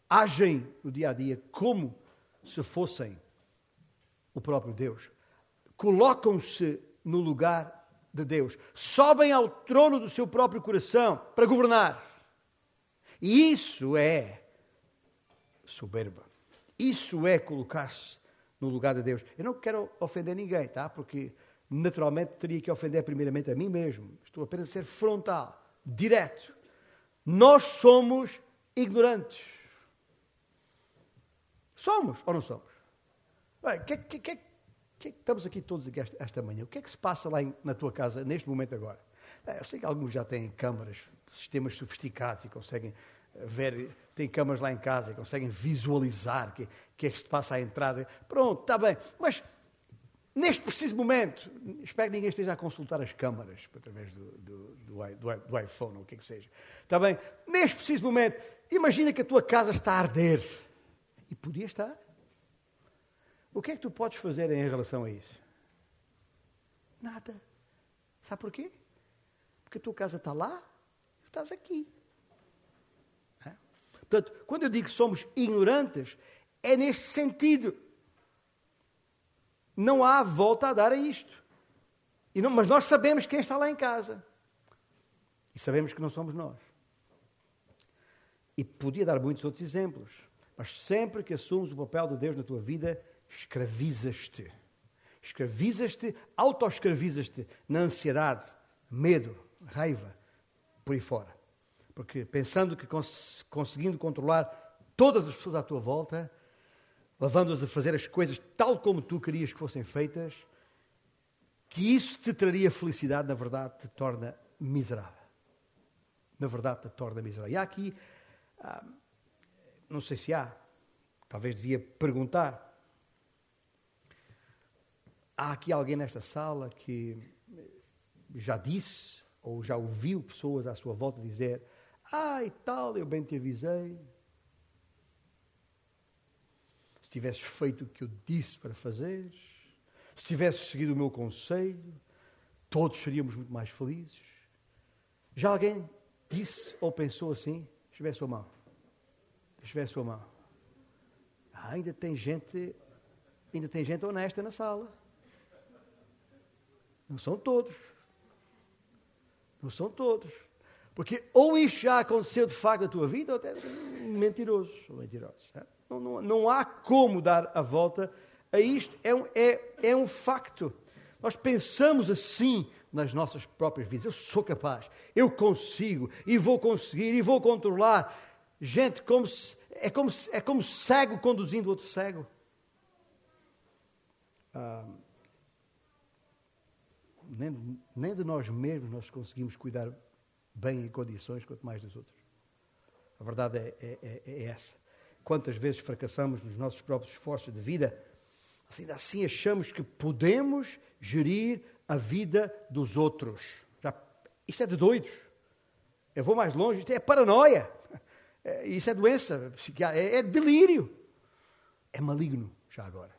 agem no dia a dia como se fossem o próprio Deus. Colocam-se no lugar de Deus, sobem ao trono do seu próprio coração para governar. E isso é soberba. Isso é colocar-se no lugar de Deus. Eu não quero ofender ninguém, tá? Porque naturalmente teria que ofender primeiramente a mim mesmo. Estou apenas a ser frontal, direto. Nós somos ignorantes. Somos ou não somos? Bem, que, que, que, que, estamos aqui todos esta, esta, manhã. O que é que se passa lá em, na tua casa neste momento agora? Bem, eu sei que alguns já têm câmaras, sistemas sofisticados e conseguem eh, ver, têm câmaras lá em casa e conseguem visualizar o que, que é que se passa à entrada. Pronto, está bem. Mas neste preciso momento, espero que ninguém esteja a consultar as câmaras através do, do, do, do, iPhone ou o que é que seja. Está bem? Neste preciso momento, imagina que a tua casa está a arder. E podia estar. O que é que tu podes fazer em relação a isso? Nada. Sabe porquê? Porque a tua casa está lá, tu estás aqui. É? Portanto, quando eu digo que somos ignorantes, é neste sentido. Não há volta a dar a isto. Não, mas nós sabemos quem está lá em casa. E sabemos que não somos nós. E podia dar muitos outros exemplos. Mas sempre que assumes o papel de Deus na tua vida, escravizas-te. Escravizas-te, auto-escravizas-te na ansiedade, medo, raiva, por aí fora. Porque pensando que cons conseguindo controlar todas as pessoas à tua volta, levando-as a fazer as coisas tal como tu querias que fossem feitas, que isso te traria felicidade, na verdade, te torna miserável. Na verdade, te torna miserável. E há aqui, ah, não sei se há, talvez devia perguntar, Há aqui alguém nesta sala que já disse ou já ouviu pessoas à sua volta dizer: Ah, e tal, eu bem te avisei. Se tivesses feito o que eu disse para fazeres, se tivesses seguido o meu conselho, todos seríamos muito mais felizes. Já alguém disse ou pensou assim? Ver a sua mão. Ver a sua mão. Ah, ainda tem gente, ainda tem gente honesta na sala. Não são todos. Não são todos. Porque ou isto já aconteceu de facto na tua vida, ou até mentiroso. mentiroso não, não, não, há como dar a volta a isto. É um, é, é um facto. Nós pensamos assim nas nossas próprias vidas. Eu sou capaz, eu consigo, e vou conseguir, e vou controlar. Gente, como se, é, como é como cego conduzindo outro cego. Ah, nem, nem de nós mesmos nós conseguimos cuidar bem em condições, quanto mais dos outros. A verdade é, é, é, é essa. Quantas vezes fracassamos nos nossos próprios esforços de vida, assim, assim achamos que podemos gerir a vida dos outros. Já, isto é de doidos. Eu vou mais longe, isto é paranoia. É, isso é doença, é, é delírio. É maligno, já agora.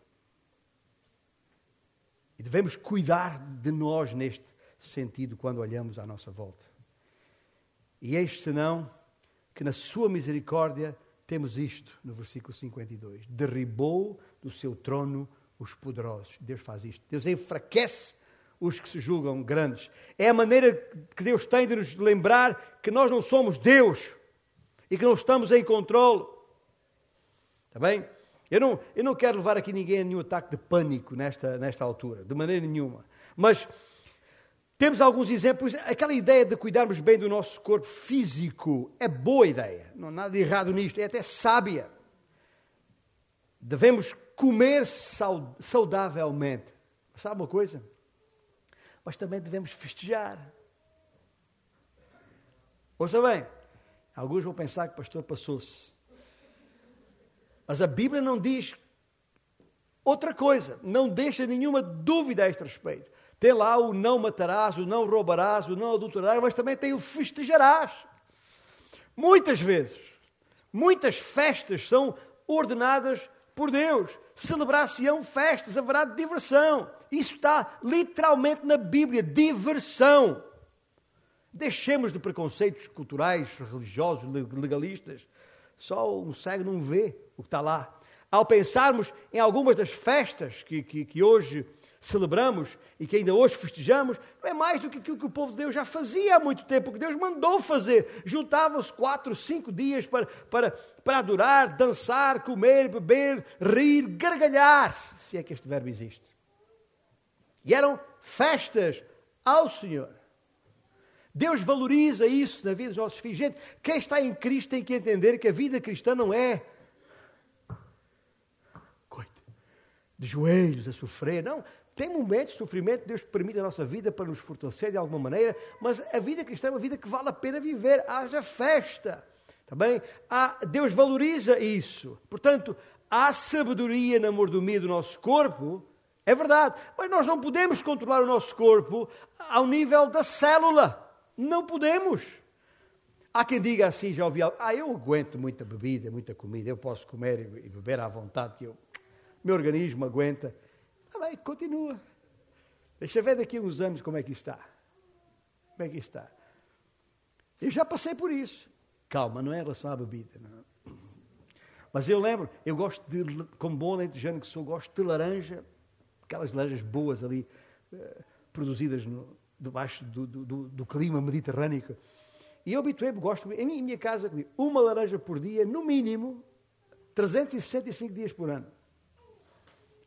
Devemos cuidar de nós neste sentido quando olhamos à nossa volta. E eis senão que na sua misericórdia temos isto no versículo 52. Derribou do seu trono os poderosos. Deus faz isto. Deus enfraquece os que se julgam grandes. É a maneira que Deus tem de nos lembrar que nós não somos Deus e que não estamos em controle. Está bem? Eu não, eu não quero levar aqui ninguém a nenhum ataque de pânico nesta, nesta altura, de maneira nenhuma. Mas temos alguns exemplos. Aquela ideia de cuidarmos bem do nosso corpo físico é boa ideia. Não há nada de errado nisto, é até sábia. Devemos comer saudavelmente. Sabe uma coisa? Mas também devemos festejar. Ouça bem, alguns vão pensar que o pastor passou-se. Mas a Bíblia não diz outra coisa, não deixa nenhuma dúvida a este respeito. Tem lá o não matarás, o não roubarás, o não adulterarás, mas também tem o festejarás. Muitas vezes, muitas festas são ordenadas por Deus. Celebrar-se-ão festas, haverá diversão. Isso está literalmente na Bíblia, diversão. Deixemos de preconceitos culturais, religiosos, legalistas. Só um cego não vê o que está lá. Ao pensarmos em algumas das festas que, que, que hoje celebramos e que ainda hoje festejamos, não é mais do que aquilo que o povo de Deus já fazia há muito tempo, que Deus mandou fazer. Juntavam-se quatro, cinco dias para, para, para adorar, dançar, comer, beber, rir, gargalhar, se é que este verbo existe. E eram festas ao Senhor. Deus valoriza isso na vida dos nossos filhos. Gente, quem está em Cristo tem que entender que a vida cristã não é de joelhos a sofrer. Não, tem momentos de sofrimento, Deus permite a nossa vida para nos fortalecer de alguma maneira, mas a vida cristã é uma vida que vale a pena viver. Haja festa. Também tá Deus valoriza isso. Portanto, há sabedoria na mordomia do nosso corpo, é verdade, mas nós não podemos controlar o nosso corpo ao nível da célula. Não podemos. Há quem diga assim, já ouvi ah, eu aguento muita bebida, muita comida, eu posso comer e beber à vontade, que eu, meu organismo aguenta. Ah, bem, continua. Deixa ver daqui a uns anos como é que está. Como é que está. Eu já passei por isso. Calma, não é em relação à bebida. Não. Mas eu lembro, eu gosto de, como bom lentejano que sou, gosto de laranja, aquelas laranjas boas ali, uh, produzidas no, debaixo do, do, do, clima mediterrâneo. E eu habituei-me, gosto, em minha casa, uma laranja por dia, no mínimo, 365 dias por ano.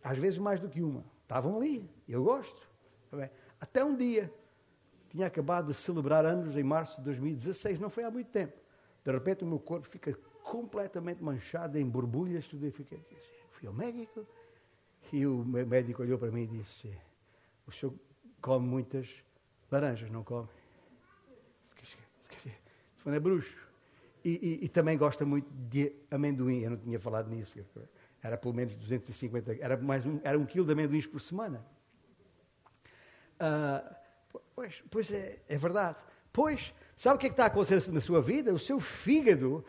Às vezes mais do que uma. Estavam ali, eu gosto. Tá Até um dia, tinha acabado de celebrar anos em março de 2016, não foi há muito tempo. De repente o meu corpo fica completamente manchado em borbulhas, tudo e fiquei assim. Fui ao médico e o médico olhou para mim e disse: O senhor come muitas laranjas, não come? Se é bruxo. E, e, e, também gosta muito de amendoim. Eu não tinha falado nisso. Era pelo menos 250, era, mais um, era um quilo de amendoins por semana. Uh, pois, pois é, é verdade. Pois, sabe o que, é que está acontecendo na sua vida? O seu fígado,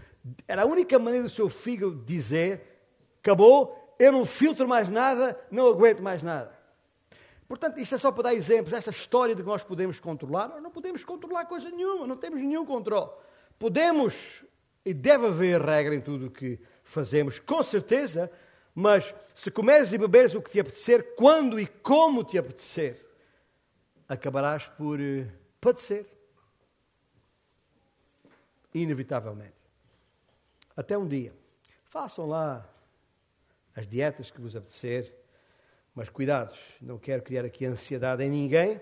era a única maneira do seu fígado dizer: acabou, eu não filtro mais nada, não aguento mais nada. Portanto, isto é só para dar exemplos, essa história de que nós podemos controlar, nós não podemos controlar coisa nenhuma, não temos nenhum controle. Podemos, e deve haver regra em tudo o que fazemos, com certeza, mas se comeres e beberes o que te apetecer, quando e como te apetecer, acabarás por uh, padecer. Inevitavelmente. Até um dia. Façam lá as dietas que vos apetecer, mas cuidados, não quero criar aqui ansiedade em ninguém,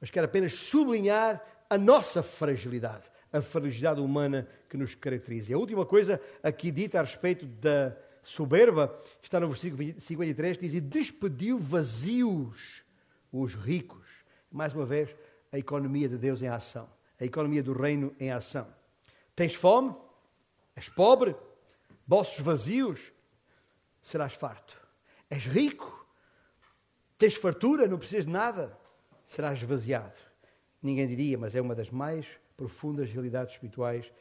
mas quero apenas sublinhar a nossa fragilidade, a fragilidade humana que nos caracteriza. E a última coisa aqui dita a respeito da soberba está no versículo 53, diz: E despediu vazios os ricos. Mais uma vez, a economia de Deus em ação, a economia do reino em ação. Tens fome? És pobre? Bolsos vazios? Serás farto. És rico? Tens fartura? Não precisas de nada? Serás esvaziado. Ninguém diria, mas é uma das mais profundas realidades espirituais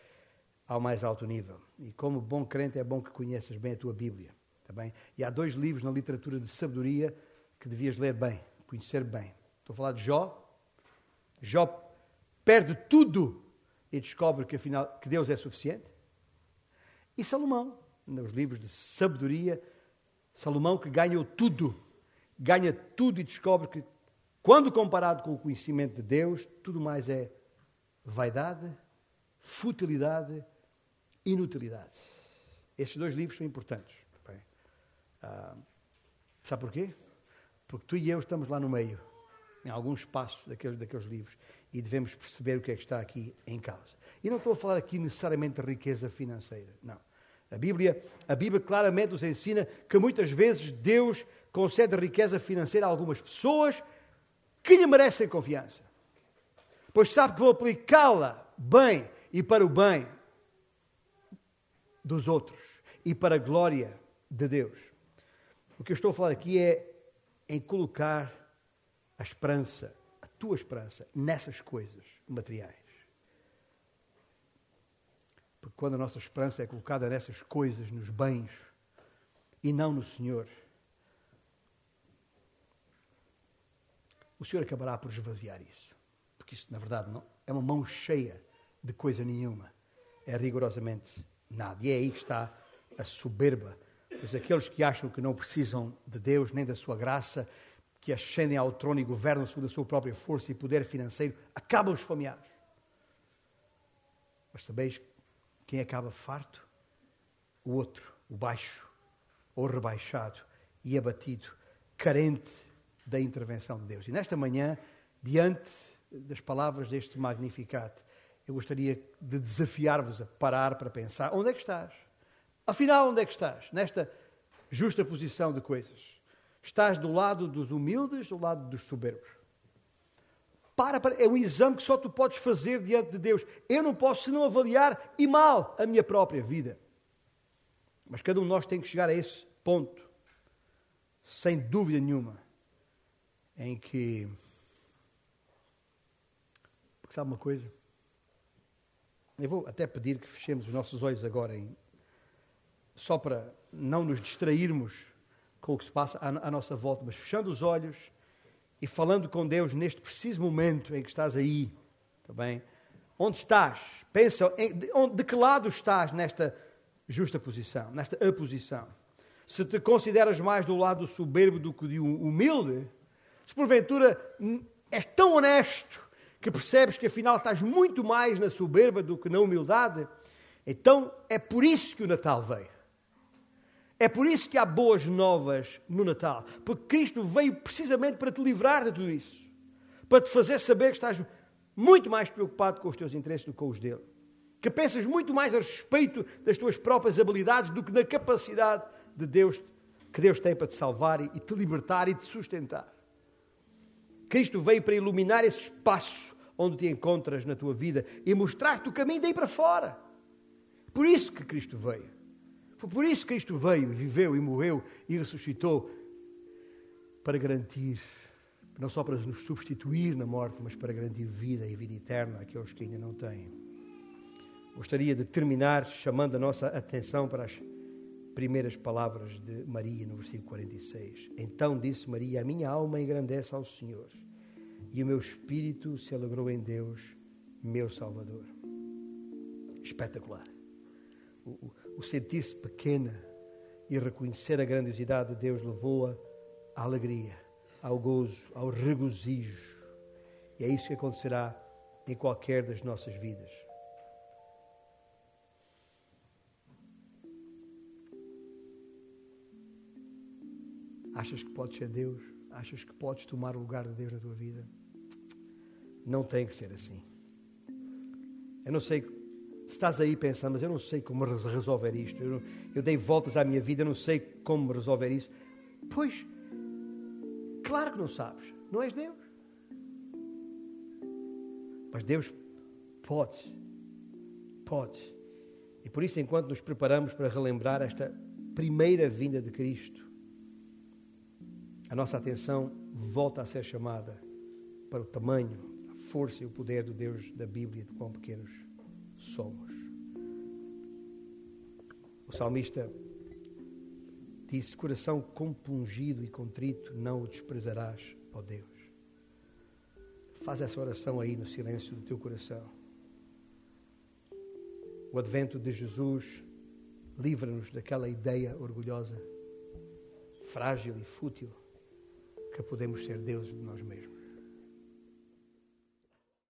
ao mais alto nível. E como bom crente é bom que conheças bem a tua Bíblia. Tá bem? E há dois livros na literatura de sabedoria que devias ler bem, conhecer bem. Estou a falar de Jó. Jó perde tudo e descobre que afinal que Deus é suficiente. E Salomão, nos livros de sabedoria, Salomão que ganhou tudo, ganha tudo e descobre que quando comparado com o conhecimento de Deus, tudo mais é vaidade, futilidade inutilidade. Estes dois livros são importantes. Ah, sabe porquê? Porque tu e eu estamos lá no meio, em algum espaço daqueles, daqueles livros, e devemos perceber o que é que está aqui em causa. E não estou a falar aqui necessariamente de riqueza financeira, não. A Bíblia, a Bíblia claramente nos ensina que muitas vezes Deus concede riqueza financeira a algumas pessoas que lhe merecem confiança. Pois sabe que vão aplicá-la bem e para o bem dos outros e para a glória de Deus. O que eu estou a falar aqui é em colocar a esperança, a tua esperança, nessas coisas materiais. Porque quando a nossa esperança é colocada nessas coisas, nos bens, e não no Senhor, o Senhor acabará por esvaziar isso. Porque isso, na verdade, não é uma mão cheia de coisa nenhuma. É rigorosamente nada. E é aí que está a soberba. Pois aqueles que acham que não precisam de Deus nem da sua graça, que ascendem ao trono e governam segundo a sua própria força e poder financeiro, acabam esfomeados. Mas sabeis quem acaba farto? O outro, o baixo, ou rebaixado e abatido, carente da intervenção de Deus. E nesta manhã, diante das palavras deste Magnificat, eu gostaria de desafiar-vos a parar para pensar: onde é que estás? Afinal, onde é que estás? Nesta justa posição de coisas. Estás do lado dos humildes do lado dos soberbos? Para, para, é um exame que só tu podes fazer diante de Deus. Eu não posso senão avaliar e mal a minha própria vida. Mas cada um de nós tem que chegar a esse ponto, sem dúvida nenhuma, em que. Porque sabe uma coisa? Eu vou até pedir que fechemos os nossos olhos agora, em, só para não nos distrairmos com o que se passa à, à nossa volta, mas fechando os olhos e falando com Deus neste preciso momento em que estás aí, está bem? Onde estás? Pensa, em, de, onde, de que lado estás nesta justa posição, nesta aposição? Se te consideras mais do lado soberbo do que de um humilde, se porventura és tão honesto que percebes que afinal estás muito mais na soberba do que na humildade, então é por isso que o Natal veio. É por isso que há boas novas no Natal. Porque Cristo veio precisamente para te livrar de tudo isso. Para te fazer saber que estás muito mais preocupado com os teus interesses do que com os dele. Que pensas muito mais a respeito das tuas próprias habilidades do que na capacidade de Deus que Deus tem para te salvar e te libertar e te sustentar. Cristo veio para iluminar esse espaço onde te encontras na tua vida e mostrar-te o caminho daí para fora. Por isso que Cristo veio. Foi por isso que Cristo veio, viveu e morreu e ressuscitou para garantir, não só para nos substituir na morte, mas para garantir vida e vida eterna àqueles que ainda não têm. Gostaria de terminar chamando a nossa atenção para as primeiras palavras de Maria no versículo 46. Então disse Maria: A minha alma engrandece ao Senhor, e o meu espírito se alegrou em Deus, meu Salvador. Espetacular. O, o sentir-se pequena e reconhecer a grandiosidade de Deus levou-a à alegria, ao gozo, ao regozijo. E é isso que acontecerá em qualquer das nossas vidas. Achas que podes ser Deus? Achas que podes tomar o lugar de Deus na tua vida? Não tem que ser assim. Eu não sei estás aí pensando, mas eu não sei como resolver isto, eu, eu dei voltas à minha vida, eu não sei como resolver isso. Pois, claro que não sabes, não és Deus. Mas Deus pode, pode. E por isso, enquanto nos preparamos para relembrar esta primeira vinda de Cristo, a nossa atenção volta a ser chamada para o tamanho, a força e o poder do Deus da Bíblia, de quão pequenos somos. O salmista disse: Coração compungido e contrito, não o desprezarás, ó Deus. Faz essa oração aí no silêncio do teu coração. O advento de Jesus livra-nos daquela ideia orgulhosa, frágil e fútil, que podemos ser deuses de nós mesmos.